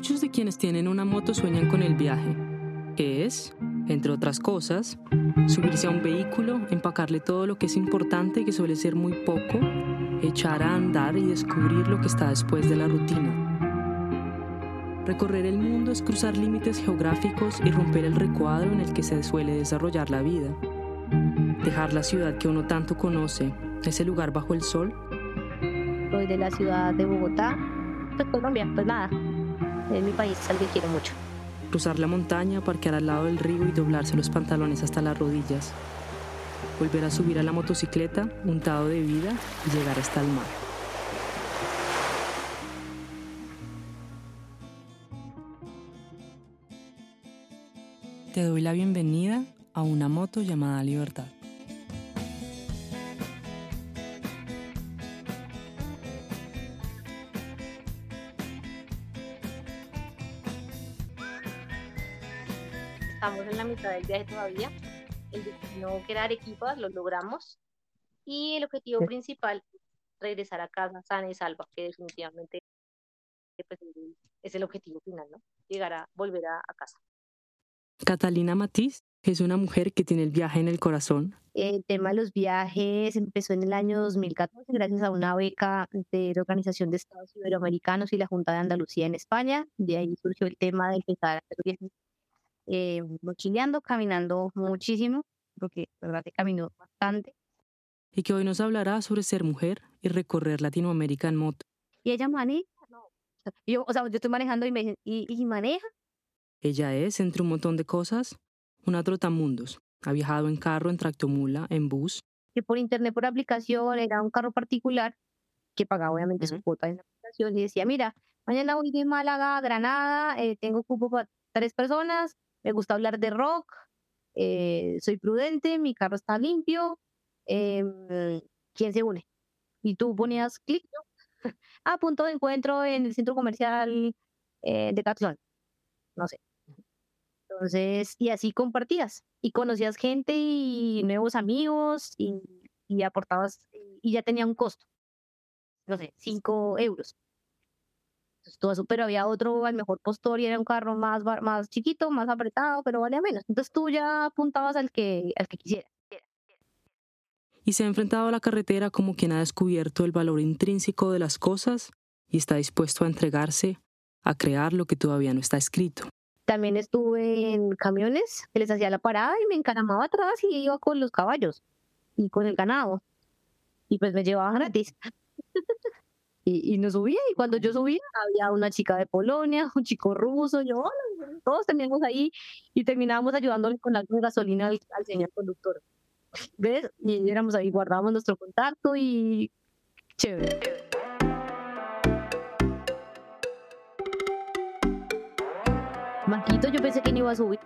Muchos de quienes tienen una moto sueñan con el viaje, que es, entre otras cosas, subirse a un vehículo, empacarle todo lo que es importante, que suele ser muy poco, echar a andar y descubrir lo que está después de la rutina. Recorrer el mundo es cruzar límites geográficos y romper el recuadro en el que se suele desarrollar la vida. Dejar la ciudad que uno tanto conoce, ese lugar bajo el sol. Soy de la ciudad de Bogotá, pues Colombia, pues nada, es mi país al que quiero mucho. Cruzar la montaña, parquear al lado del río y doblarse los pantalones hasta las rodillas. Volver a subir a la motocicleta, untado de vida y llegar hasta el mar. Te doy la bienvenida a una moto llamada Libertad. La mitad del viaje todavía. El destino que era Arequipa lo logramos. Y el objetivo principal es regresar a casa sana y salva, que definitivamente pues, es el objetivo final, ¿no? Llegar a volver a, a casa. Catalina Matiz es una mujer que tiene el viaje en el corazón. El tema de los viajes empezó en el año 2014 gracias a una beca de la Organización de Estados Iberoamericanos y la Junta de Andalucía en España. De ahí surgió el tema de empezar a hacer viajes eh, mochileando, caminando muchísimo, porque la verdad que caminó bastante. Y que hoy nos hablará sobre ser mujer y recorrer Latinoamérica en moto. Y ella maneja, no. Yo, o sea, yo estoy manejando y me dicen, ¿y, y maneja? Ella es, entre un montón de cosas, una trotamundos. Ha viajado en carro, en tractomula, en bus. Que por internet, por aplicación, era un carro particular que pagaba obviamente su cuota en la aplicación y decía, mira, mañana voy de Málaga a Granada, eh, tengo cupo para tres personas, me gusta hablar de rock, eh, soy prudente, mi carro está limpio, em, ¿quién se une? Y tú ponías clic, ¿no? a punto de encuentro en el centro comercial eh, de Catlón, no sé. Entonces, y así compartías y conocías gente y nuevos amigos y, y aportabas y ya tenía un costo, no sé, cinco euros. Todo eso, pero había otro al mejor postor y era un carro más, más chiquito, más apretado, pero valía menos. Entonces tú ya apuntabas al que, al que quisiera. Y se ha enfrentado a la carretera como quien ha descubierto el valor intrínseco de las cosas y está dispuesto a entregarse a crear lo que todavía no está escrito. También estuve en camiones que les hacía la parada y me encaramaba atrás y iba con los caballos y con el ganado. Y pues me llevaban gratis. y, y no subía. Y cuando yo subía, había una chica de Polonia, un chico ruso, yo, todos teníamos ahí y terminábamos ayudándole con la gasolina al, al señor conductor. ¿Ves? Y éramos ahí, guardábamos nuestro contacto y chévere. Maquito, yo pensé que no iba a subir.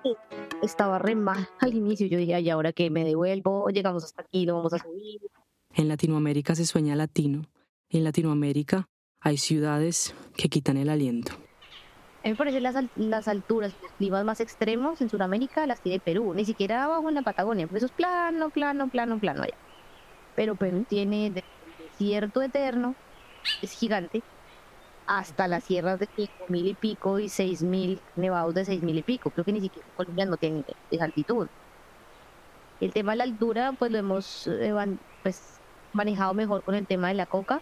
Estaba re mal al inicio. Yo dije, ay, ahora que me devuelvo, llegamos hasta aquí, no vamos a subir. En Latinoamérica se sueña latino. En Latinoamérica hay ciudades que quitan el aliento. A mí me parece las, las alturas, los climas más extremos en Sudamérica las tiene Perú, ni siquiera abajo en la Patagonia, porque eso es plano, plano, plano, plano allá. Pero Perú tiene desierto eterno, es gigante, hasta las sierras de cinco mil y pico y seis mil, nevados de seis mil y pico. Creo que ni siquiera Colombia no tiene esa altitud. El tema de la altura, pues lo hemos eh, pues, manejado mejor con el tema de la coca.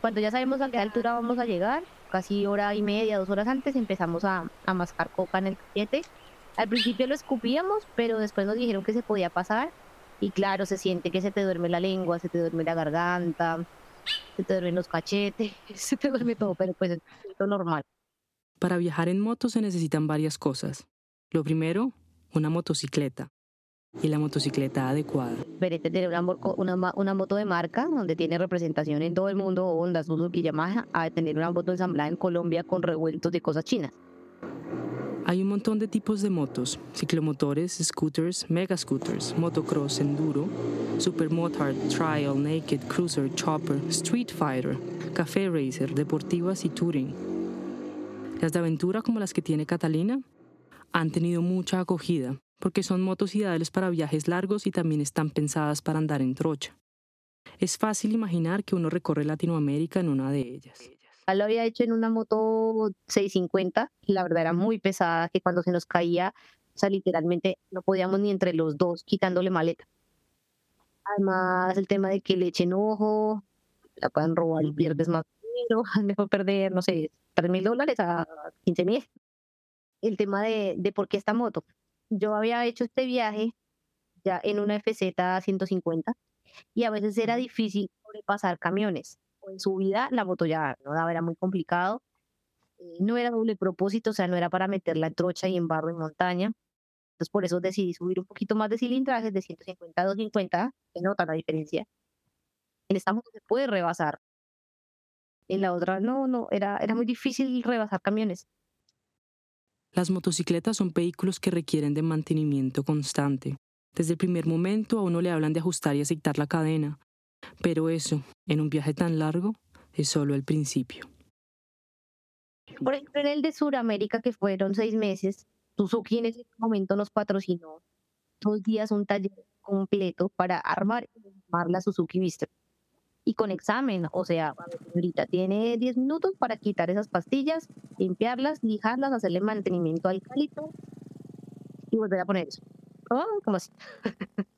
Cuando ya sabemos a qué altura vamos a llegar, casi hora y media, dos horas antes, empezamos a, a mascar coca en el cachete. Al principio lo escupíamos, pero después nos dijeron que se podía pasar. Y claro, se siente que se te duerme la lengua, se te duerme la garganta, se te duermen los cachetes, se te duerme todo, pero pues es lo normal. Para viajar en moto se necesitan varias cosas. Lo primero, una motocicleta. Y la motocicleta adecuada. Verete tener una, una, una moto de marca donde tiene representación en todo el mundo, Honda, Suzuki, Yamaha, a tener una moto ensamblada en Colombia con revueltos de cosas chinas. Hay un montón de tipos de motos, ciclomotores, scooters, mega scooters, motocross, enduro, supermotard, trial, naked, cruiser, chopper, street fighter, café racer, deportivas y touring. Las de aventura como las que tiene Catalina han tenido mucha acogida porque son motos ideales para viajes largos y también están pensadas para andar en trocha. Es fácil imaginar que uno recorre Latinoamérica en una de ellas. lo había hecho en una moto 650, la verdad era muy pesada, que cuando se nos caía, o sea, literalmente no podíamos ni entre los dos quitándole maleta. Además, el tema de que le echen ojo, la puedan robar y pierdes más dinero, mejor perder, no sé, 3 mil dólares a 15 mil. El tema de, de por qué esta moto. Yo había hecho este viaje ya en una FZ 150 y a veces era difícil sobrepasar camiones. O en su vida la moto ya no daba, era muy complicado. Eh, no era doble propósito, o sea, no era para meterla en trocha y en barro en montaña. Entonces por eso decidí subir un poquito más de cilindrajes de 150 a 250, se nota la diferencia. En esta moto se puede rebasar. En la otra no, no, era, era muy difícil rebasar camiones. Las motocicletas son vehículos que requieren de mantenimiento constante. Desde el primer momento a uno le hablan de ajustar y aceitar la cadena, pero eso, en un viaje tan largo, es solo el principio. Por ejemplo, en el de Sudamérica, que fueron seis meses, Suzuki en ese momento nos patrocinó dos días un taller completo para armar, armar la Suzuki Vista. Y con examen, o sea, ahorita tiene 10 minutos para quitar esas pastillas, limpiarlas, lijarlas, hacerle mantenimiento al cálito y volver a poner eso. Oh, ¿cómo así?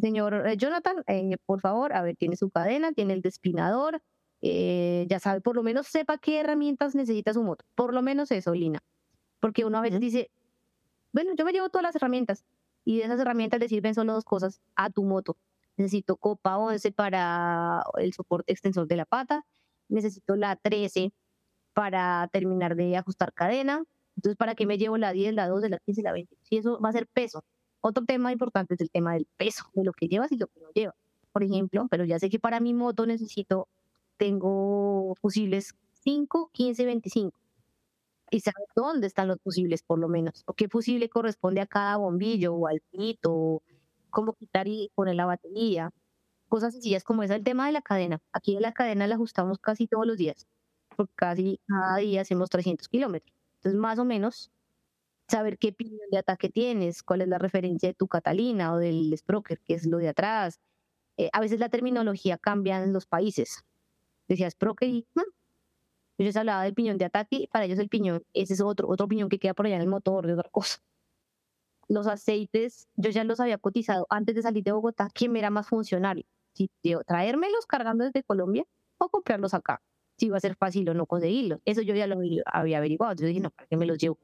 Señor eh, Jonathan, eh, por favor, a ver, tiene su cadena, tiene el despinador, eh, ya sabe, por lo menos sepa qué herramientas necesita su moto. Por lo menos eso, Lina. Porque uno a veces dice, bueno, yo me llevo todas las herramientas y de esas herramientas le sirven solo dos cosas a tu moto. Necesito copa 11 para el soporte extensor de la pata, necesito la 13 para terminar de ajustar cadena, entonces, ¿para qué me llevo la 10, la 12, la 15, la 20? Si eso va a ser peso. Otro tema importante es el tema del peso, de lo que llevas y lo que no llevas. Por ejemplo, pero ya sé que para mi moto necesito, tengo fusibles 5, 15, 25. Y saber dónde están los fusibles, por lo menos. O qué fusible corresponde a cada bombillo o al pito, cómo quitar y poner la batería. Cosas sencillas como esa, el tema de la cadena. Aquí la cadena la ajustamos casi todos los días, porque casi cada día hacemos 300 kilómetros. Entonces, más o menos, saber qué piñón de ataque tienes, cuál es la referencia de tu Catalina o del Sprocker, qué es lo de atrás. Eh, a veces la terminología cambia en los países. Decía Sprocker y yo les hablaba del piñón de ataque y para ellos el piñón, ese es otro, otro piñón que queda por allá en el motor de otra cosa. Los aceites, yo ya los había cotizado antes de salir de Bogotá, ¿quién me era más funcional? Si traérmelos cargando desde Colombia o comprarlos acá si iba a ser fácil o no conseguirlos. Eso yo ya lo había averiguado. Entonces dije, no, ¿para qué me los llevo?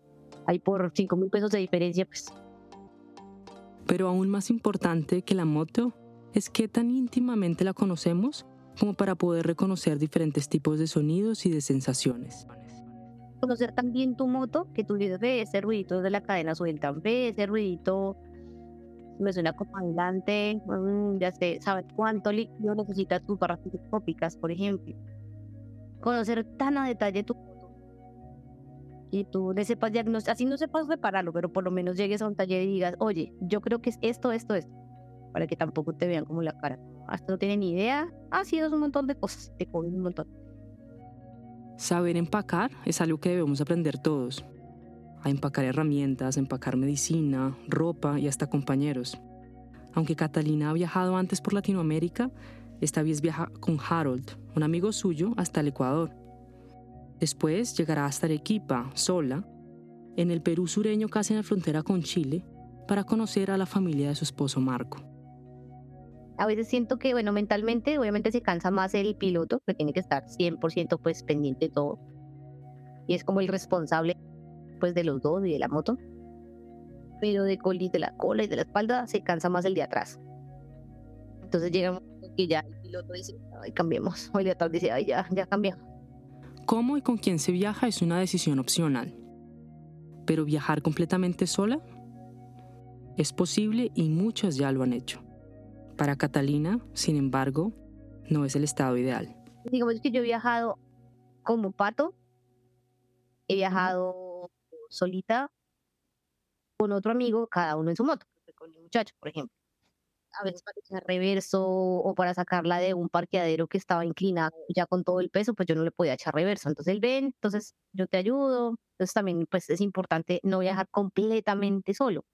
Ahí por 5 mil pesos de diferencia, pues. Pero aún más importante que la moto es qué tan íntimamente la conocemos como para poder reconocer diferentes tipos de sonidos y de sensaciones. Conocer también tu moto, que tú dices, ve ese ruidito de la cadena suelta, ve ese ruidito me suena comandante, mm, ya sé, sabes cuánto líquido necesitas tus barras telescópicas, por ejemplo conocer tan a detalle tu moto y tú le sepas diagnosticar, así no sepas repararlo, pero por lo menos llegues a un taller y digas, oye, yo creo que es esto, esto, esto, para que tampoco te vean como la cara. Hasta no tienen ni idea, ha sido un montón de cosas, te comen un montón. Saber empacar es algo que debemos aprender todos. A empacar herramientas, empacar medicina, ropa y hasta compañeros. Aunque Catalina ha viajado antes por Latinoamérica, esta vez viaja con Harold, un amigo suyo, hasta el Ecuador. Después llegará hasta Arequipa, sola, en el Perú sureño casi en la frontera con Chile, para conocer a la familia de su esposo Marco. A veces siento que, bueno, mentalmente obviamente se cansa más el piloto, que tiene que estar 100% pues pendiente de todo. Y es como el responsable pues de los dos y de la moto. Pero de, de la cola y de la espalda se cansa más el de atrás. Entonces llegamos y ya el piloto dice, ay, cambiemos. O el de atrás dice, ay, ya, ya cambiamos. ¿Cómo y con quién se viaja es una decisión opcional? Pero viajar completamente sola es posible y muchas ya lo han hecho. Para Catalina, sin embargo, no es el estado ideal. Digamos que yo he viajado como pato, he viajado solita con otro amigo, cada uno en su moto, con el muchacho, por ejemplo a veces para echar reverso o para sacarla de un parqueadero que estaba inclinado ya con todo el peso, pues yo no le podía echar reverso. Entonces él ven, entonces yo te ayudo. Entonces también pues es importante no viajar completamente solo.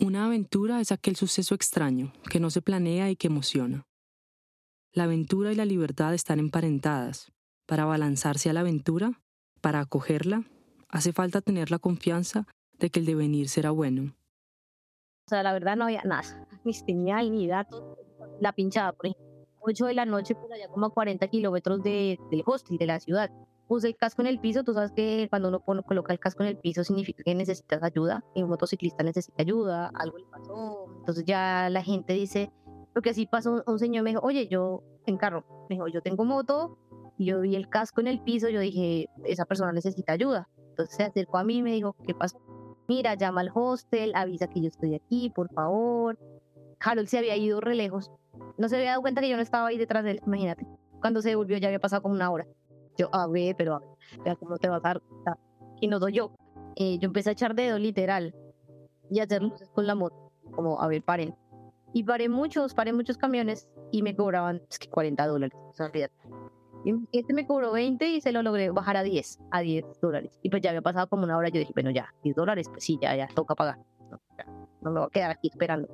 Una aventura es aquel suceso extraño que no se planea y que emociona. La aventura y la libertad están emparentadas, Para balanzarse a la aventura, para acogerla, hace falta tener la confianza de que el devenir será bueno. O sea, la verdad no había nada, ni señal, ni datos. La pinchada, por ejemplo, 8 de la noche, por allá como a 40 kilómetros de, del hostel, de la ciudad. Puse el casco en el piso, tú sabes que cuando uno coloca el casco en el piso significa que necesitas ayuda, y un motociclista necesita ayuda, algo le pasó. Entonces ya la gente dice, porque así pasó un señor, me dijo, oye, yo en carro, me dijo, yo tengo moto, y yo vi el casco en el piso, yo dije, esa persona necesita ayuda. Entonces se acercó a mí y me dijo, ¿qué pasó? Mira, llama al hostel, avisa que yo estoy aquí, por favor. Harold se había ido re lejos. No se había dado cuenta que yo no estaba ahí detrás de él, imagínate. Cuando se devolvió ya había pasado como una hora. Yo, a ver, pero a ver, ¿cómo te vas a dar? Y no doy yo. Eh, yo empecé a echar dedo, literal, y a hacer luces con la moto. Como, a ver, paren. Y paré muchos, paré muchos camiones y me cobraban es que 40 dólares. O sea, este me cobró 20 y se lo logré bajar a 10, a 10 dólares. Y pues ya había pasado como una hora. Yo dije, bueno, ya, 10 dólares, pues sí, ya, ya, toca pagar. No, no me voy a quedar aquí esperando.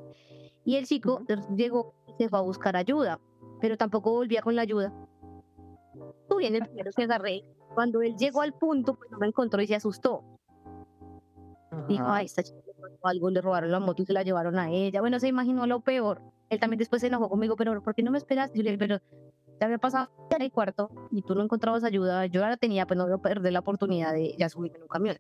Y el chico llegó y se fue a buscar ayuda, pero tampoco volvía con la ayuda. Bien, el primero se agarré. Cuando él llegó al punto, pues no me encontró y se asustó. Dijo, ay, esta chica algo, le robaron la moto y se la llevaron a ella. Bueno, se imaginó lo peor. Él también después se enojó conmigo, pero ¿por qué no me esperaste? Yo le dije, pero te había pasado en el cuarto y tú no encontrabas ayuda, yo ahora tenía, pues no voy a perder la oportunidad de ya subirme en un camión.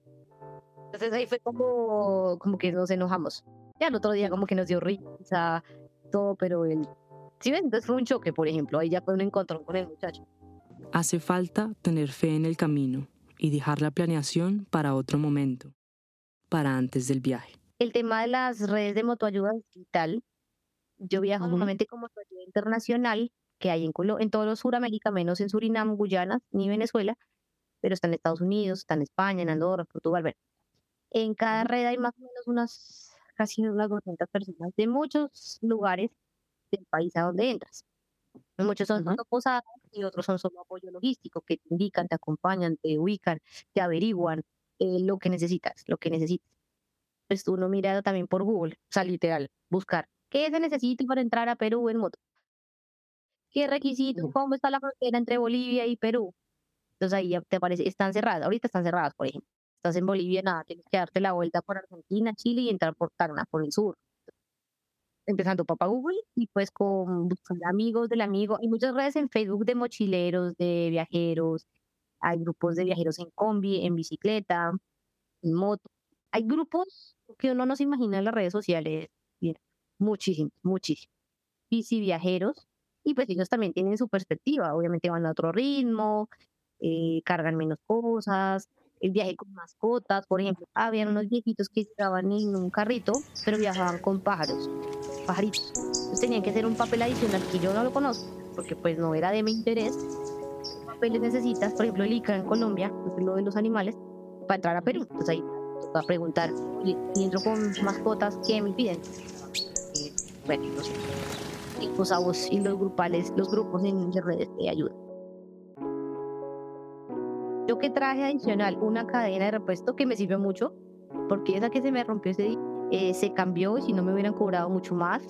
Entonces ahí fue como, como que nos enojamos. Ya el otro día como que nos dio risa, todo, pero él... Sí, entonces fue un choque, por ejemplo, ahí ya fue un encuentro con el muchacho. Hace falta tener fe en el camino y dejar la planeación para otro momento, para antes del viaje. El tema de las redes de motoayuda digital, yo viajo normalmente como motoayuda internacional que hay en, en todo Sudamérica, menos en Surinam, Guyana, ni Venezuela, pero está en Estados Unidos, está en España, en Andorra, Portugal. Bueno. En cada red hay más o menos unas casi unas 200 personas de muchos lugares del país a donde entras. Muchos son solo posadas y otros son solo apoyo logístico, que te indican, te acompañan, te ubican, te averiguan eh, lo que necesitas, lo que necesitas. Pues uno mira también por Google, o sea, literal, buscar qué se necesita para entrar a Perú en moto ¿Qué requisitos? ¿Cómo está la frontera entre Bolivia y Perú? Entonces ahí ya te aparece, están cerradas, ahorita están cerradas, por ejemplo. Estás en Bolivia, nada, tienes que darte la vuelta por Argentina, Chile y entrar por Tacna, por el sur. Empezando papá Google y pues con amigos del amigo. Hay muchas redes en Facebook de mochileros, de viajeros. Hay grupos de viajeros en combi, en bicicleta, en moto. Hay grupos que uno no se imagina en las redes sociales. muchísimos, muchísimos. Bici viajeros, y pues ellos también tienen su perspectiva, obviamente van a otro ritmo, eh, cargan menos cosas, el viaje con mascotas, por ejemplo, habían unos viejitos que estaban en un carrito, pero viajaban con pájaros, pajaritos. Entonces tenían que hacer un papel adicional que yo no lo conozco, porque pues no era de mi interés. ¿Qué papeles necesitas? Por ejemplo, el ICA en Colombia, que es lo de los animales, para entrar a Perú. Entonces ahí va a preguntar, si entro con mascotas, ¿qué me piden? Eh, bueno, no sé los avos y los grupales, los grupos en redes de ayuda. Yo que traje adicional una cadena de repuesto que me sirvió mucho, porque esa que se me rompió ese día, eh, se cambió y si no me hubieran cobrado mucho más.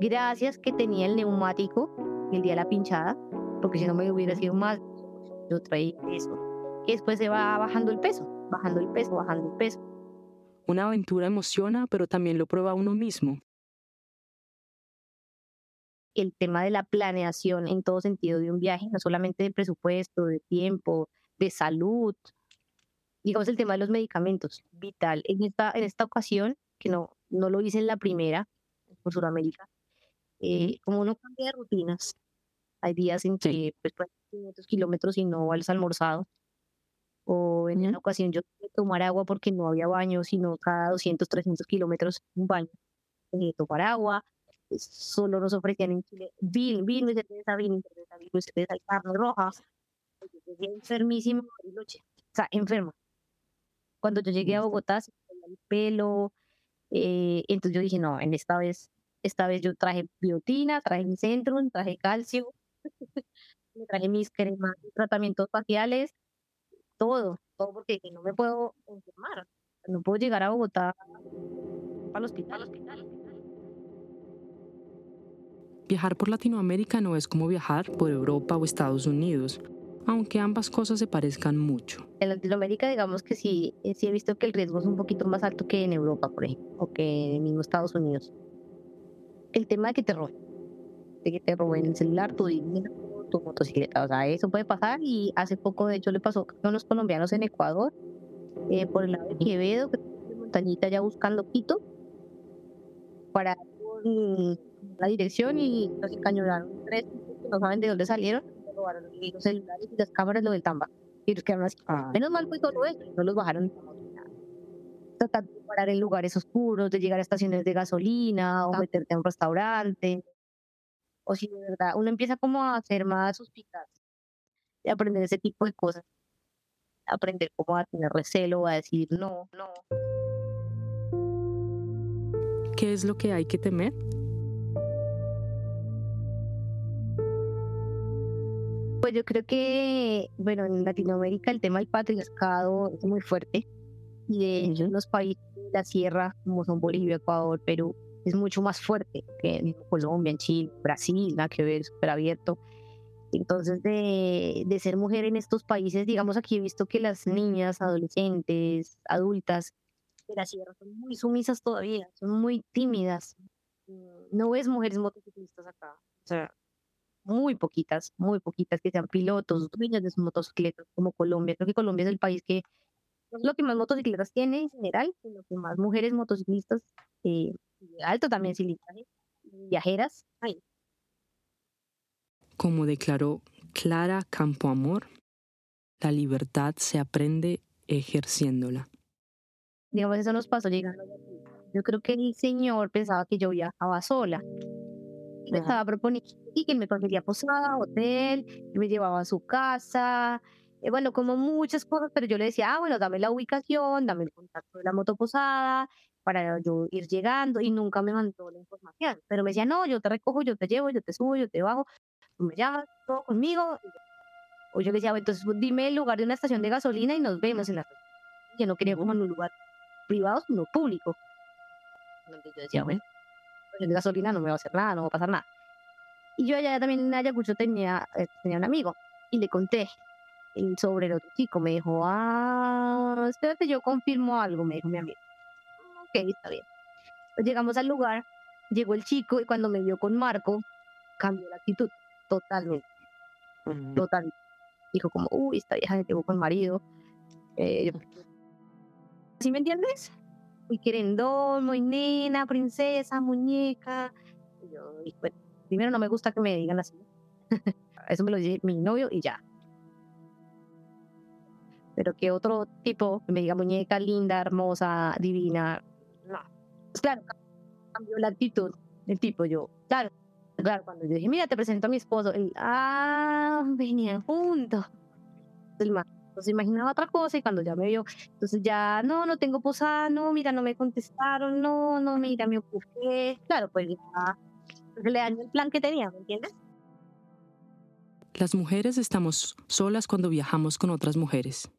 Gracias que tenía el neumático el día de la pinchada, porque si no me hubiera sido más, yo traí eso. Que después se va bajando el peso, bajando el peso, bajando el peso. Una aventura emociona, pero también lo prueba uno mismo el tema de la planeación en todo sentido de un viaje, no solamente de presupuesto, de tiempo, de salud, digamos el tema de los medicamentos, vital. En esta, en esta ocasión, que no, no lo hice en la primera, por Sudamérica, eh, como uno cambia de rutinas, hay días en que pues 500 kilómetros y no has almorzado, o en una ocasión yo tuve que tomar agua porque no había baño, sino cada 200, 300 kilómetros un baño, eh, tomar agua, solo nos ofrecían en Chile vino, vino y cerveza, vino y cerveza, vino y cerveza carne roja. Yo enfermísimo, o sea, enferma. Cuando yo llegué a Bogotá, se me el pelo, eh, entonces yo dije, no, en esta vez, esta vez yo traje biotina, traje mi centro, traje calcio, traje mis cremas, tratamientos faciales, todo, todo porque no me puedo enfermar, no puedo llegar a Bogotá al hospital. Viajar por Latinoamérica no es como viajar por Europa o Estados Unidos. Aunque ambas cosas se parezcan mucho. En Latinoamérica, digamos que sí, eh, sí he visto que el riesgo es un poquito más alto que en Europa, por ejemplo, o que en mismo Estados Unidos. El tema de que te roben, de que te roben el celular, tu dinero, tu motocicleta, o sea, eso puede pasar y hace poco, de hecho, le pasó a unos colombianos en Ecuador, eh, por el lado de Quevedo, que montañita ya buscando Quito, para la dirección y los encañonaron tres no saben de dónde salieron robaron los celulares y las cámaras, lo del Tamba. Y los quedaron así. Ah. Menos mal fue todo eso, no los bajaron Tratando de parar en lugares oscuros, de llegar a estaciones de gasolina o meterte a un restaurante. O si de verdad uno empieza como a hacer más suspicaz de aprender ese tipo de cosas. Aprender cómo a tener recelo, a decir no, no. ¿Qué es lo que hay que temer? Pues yo creo que, bueno, en Latinoamérica el tema del patriarcado es muy fuerte y de hecho en los países de la sierra, como son Bolivia, Ecuador, Perú, es mucho más fuerte que en Colombia, en Chile, Brasil, nada que ver, súper abierto. Entonces, de, de ser mujer en estos países, digamos, aquí he visto que las niñas, adolescentes, adultas de la sierra son muy sumisas todavía, son muy tímidas. No ves mujeres motociclistas acá. O sea, muy poquitas, muy poquitas que sean pilotos, dueños de sus motocicletas, como Colombia. Creo que Colombia es el país que no es lo que más motocicletas tiene en general, sino que más mujeres motociclistas, eh, alto también cilindraje, viajeras. Como declaró Clara Campoamor, la libertad se aprende ejerciéndola. Digamos, eso nos pasó llegando. Yo creo que el señor pensaba que yo viajaba sola me estaba proponiendo y que me conseguía posada, hotel, que me llevaba a su casa, eh, bueno, como muchas cosas, pero yo le decía, ah, bueno, dame la ubicación, dame el contacto de la motoposada para yo ir llegando y nunca me mandó la información, pero me decía, no, yo te recojo, yo te llevo, yo te subo, yo te bajo, tú me llamas, todo conmigo. O yo le decía, entonces pues, dime el lugar de una estación de gasolina y nos vemos en la estación. Yo no quería como en un lugar privado, sino público. Entonces yo decía, bueno, de gasolina no me va a hacer nada, no va a pasar nada. Y yo allá también en Ayacucho tenía, eh, tenía un amigo y le conté sobre el otro chico. Me dijo, ah, espérate, yo confirmo algo, me dijo mi amigo. Ok, está bien. Pues llegamos al lugar, llegó el chico y cuando me vio con Marco, cambió la actitud totalmente. Totalmente. Dijo como, uy, esta vieja se llegó con marido. Eh, ¿Sí me entiendes? Muy querendón, muy nena, princesa, muñeca. Y yo, bueno, primero no me gusta que me digan así. Eso me lo dice mi novio y ya. Pero que otro tipo me diga muñeca linda, hermosa, divina, no. Pues claro, cambió la actitud del tipo. Yo, claro, claro, cuando yo dije, mira, te presento a mi esposo, él, ah, venían juntos. El más entonces imaginaba otra cosa y cuando ya me vio, entonces ya, no, no tengo posada, no, mira, no me contestaron, no, no, mira, me ocupé. Claro, pues ya le dañó el plan que tenía, ¿me entiendes? Las mujeres estamos solas cuando viajamos con otras mujeres.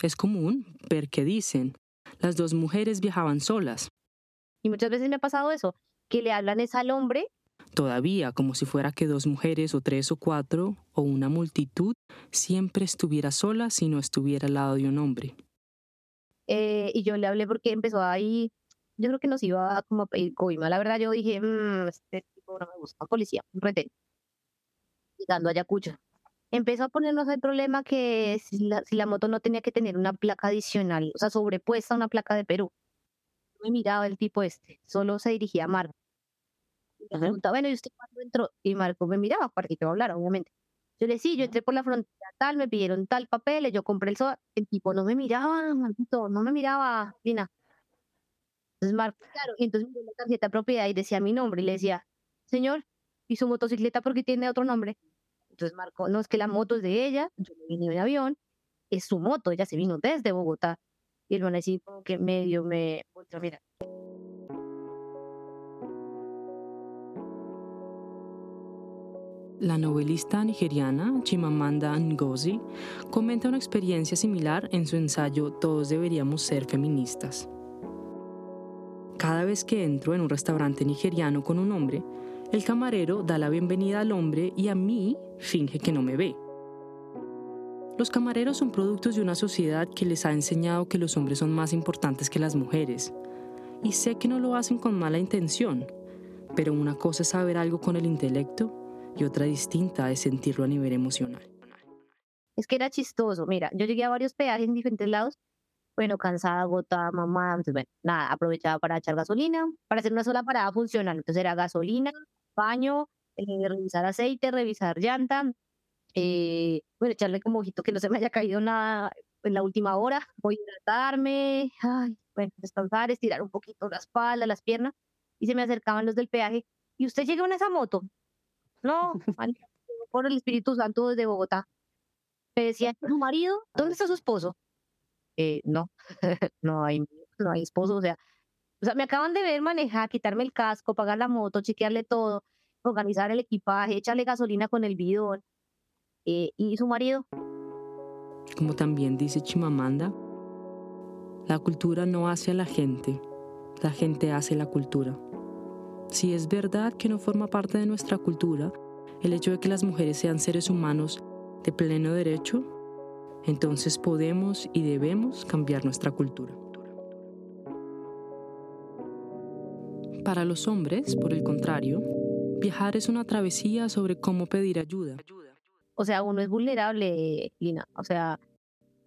Es común ver que dicen, las dos mujeres viajaban solas. Y muchas veces me ha pasado eso, que le hablan es al hombre todavía como si fuera que dos mujeres o tres o cuatro o una multitud siempre estuviera sola si no estuviera al lado de un hombre. Eh, y yo le hablé porque empezó ahí, yo creo que nos iba como a pedir coima. La verdad yo dije, mmm, este tipo no me gusta, policía, un retén. Llegando a Ayacucho. Empezó a ponernos el problema que si la, moto no tenía que tener una placa adicional, o sea, sobrepuesta a una placa de Perú. Me miraba el tipo este, solo se dirigía a Mar me preguntaba, bueno, ¿y usted cuándo entró? Y Marco me miraba para que te hablar, obviamente. Yo le decía, sí, yo entré por la frontera tal, me pidieron tal papel, yo compré el SOA. El tipo no me miraba, maldito, no me miraba, Lina. Entonces Marco, claro, y entonces me dio la tarjeta de propiedad y decía mi nombre y le decía, señor, ¿y su motocicleta porque tiene otro nombre? Entonces Marco, no, es que la moto es de ella, yo vine en avión, es su moto, ella se vino desde Bogotá. Y el man así como que medio me, mira, La novelista nigeriana Chimamanda Ngozi comenta una experiencia similar en su ensayo Todos deberíamos ser feministas. Cada vez que entro en un restaurante nigeriano con un hombre, el camarero da la bienvenida al hombre y a mí finge que no me ve. Los camareros son productos de una sociedad que les ha enseñado que los hombres son más importantes que las mujeres. Y sé que no lo hacen con mala intención, pero una cosa es saber algo con el intelecto y otra distinta es sentirlo a nivel emocional. Es que era chistoso. Mira, yo llegué a varios peajes en diferentes lados. Bueno, cansada, agotada, mamá. Entonces, bueno, nada, aprovechaba para echar gasolina, para hacer una sola parada funcional. Entonces era gasolina, baño, eh, revisar aceite, revisar llanta, eh, bueno, echarle como ojito que no se me haya caído nada en la última hora, voy a hidratarme, ay, bueno, descansar, estirar un poquito la espalda, las piernas, y se me acercaban los del peaje, y usted llegó en esa moto. No, por el Espíritu Santo desde Bogotá. Me decía, ¿su marido? ¿Dónde está su esposo? Eh, no, no hay, no hay esposo, o sea, o sea, me acaban de ver manejar, quitarme el casco, pagar la moto, chequearle todo, organizar el equipaje, echarle gasolina con el bidón. Eh, ¿Y su marido? Como también dice Chimamanda, la cultura no hace a la gente, la gente hace la cultura. Si es verdad que no forma parte de nuestra cultura el hecho de que las mujeres sean seres humanos de pleno derecho, entonces podemos y debemos cambiar nuestra cultura. Para los hombres, por el contrario, viajar es una travesía sobre cómo pedir ayuda. O sea, uno es vulnerable, Lina. O sea,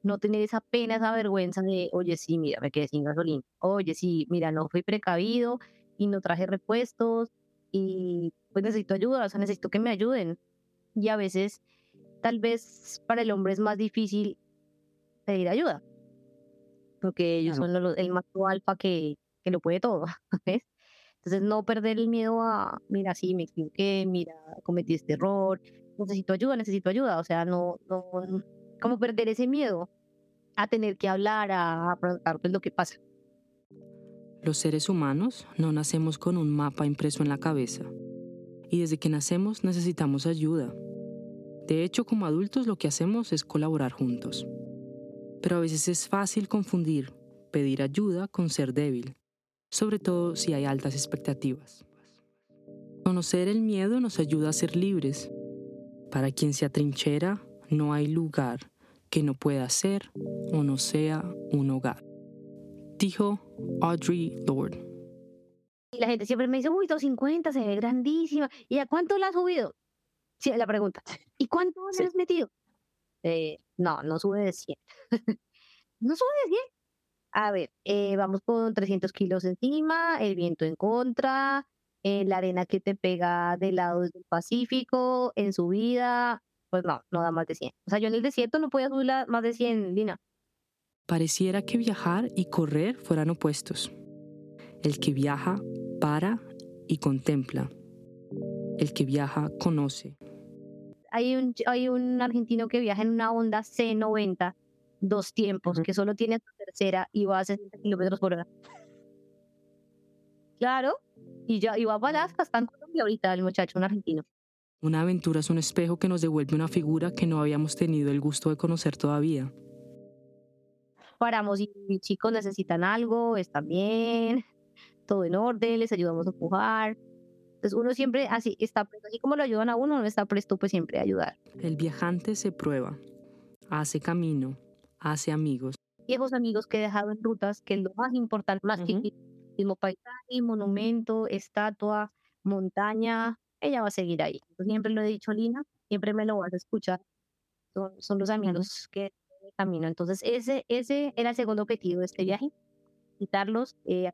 no tener esa pena, esa vergüenza de, oye, sí, mira, me quedé sin gasolina. Oye, sí, mira, no fui precavido y no traje repuestos y pues necesito ayuda, o sea, necesito que me ayuden. Y a veces, tal vez para el hombre es más difícil pedir ayuda, porque ellos son el macho alfa que, que lo puede todo, ¿ves? Entonces, no perder el miedo a, mira, sí, me equivoqué, mira, cometí este error, necesito ayuda, necesito ayuda. O sea, no, no, como perder ese miedo a tener que hablar, a afrontar pues, lo que pasa. Los seres humanos no nacemos con un mapa impreso en la cabeza. Y desde que nacemos necesitamos ayuda. De hecho, como adultos lo que hacemos es colaborar juntos. Pero a veces es fácil confundir pedir ayuda con ser débil sobre todo si hay altas expectativas. Conocer el miedo nos ayuda a ser libres. Para quien se atrinchera, no hay lugar que no pueda ser o no sea un hogar. Dijo Audrey Lorde. Y la gente siempre me dice, uy, 250, se ve grandísima. ¿Y a cuánto la has subido? Sí, la pregunta. ¿Y cuánto le has metido? Eh, no, no sube de 100. no sube de 100. A ver, eh, vamos con 300 kilos encima, el viento en contra, eh, la arena que te pega del lado del Pacífico, en subida, pues no, no da más de 100. O sea, yo en el desierto no podía subir más de 100, Lina. Pareciera que viajar y correr fueran opuestos. El que viaja para y contempla. El que viaja conoce. Hay un, hay un argentino que viaja en una Honda C90 dos tiempos, que solo tiene su tercera y va a 60 kilómetros por hora. Claro, y ya iba a Alaska, está en Colombia ahorita el muchacho, un argentino. Una aventura es un espejo que nos devuelve una figura que no habíamos tenido el gusto de conocer todavía. Paramos y chicos necesitan algo, están bien, todo en orden, les ayudamos a empujar. Entonces uno siempre así está presto, así como lo ayudan a uno, uno está presto pues siempre a ayudar. El viajante se prueba, hace camino, hace amigos. Viejos amigos que he dejado en rutas, que es lo más importante, más que el mismo paisaje, monumento, estatua, montaña, ella va a seguir ahí. siempre lo he dicho, Lina, siempre me lo vas a escuchar. Son, los amigos que camino. Entonces, ese, ese era el segundo objetivo de este viaje, quitarlos, eh,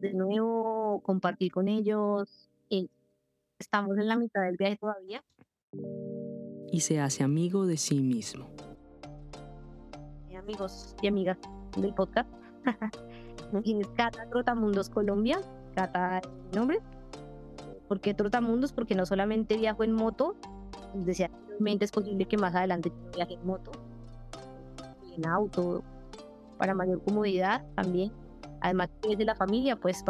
de nuevo, compartir con ellos. estamos en la mitad del viaje todavía. Y se hace amigo de sí mismo amigos y amigas del podcast. es Cata Trotamundos Colombia, Cata nombre. ¿Por qué Trotamundos? Porque no solamente viajo en moto, decía es posible que más adelante viaje en moto, en auto, para mayor comodidad también. Además, de la familia, pues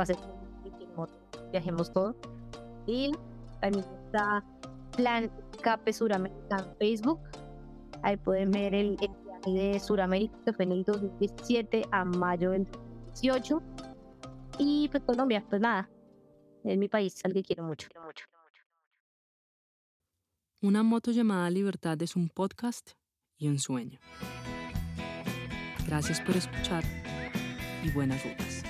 moto, viajemos todos. Y también está Plan Cape Suramérica en Facebook. Ahí pueden ver el de Sudamérica, que fue en el 2017 a mayo del 2018. Y pues Colombia, pues nada, es mi país, al que quiero mucho. Una moto llamada Libertad es un podcast y un sueño. Gracias por escuchar y buenas rutas.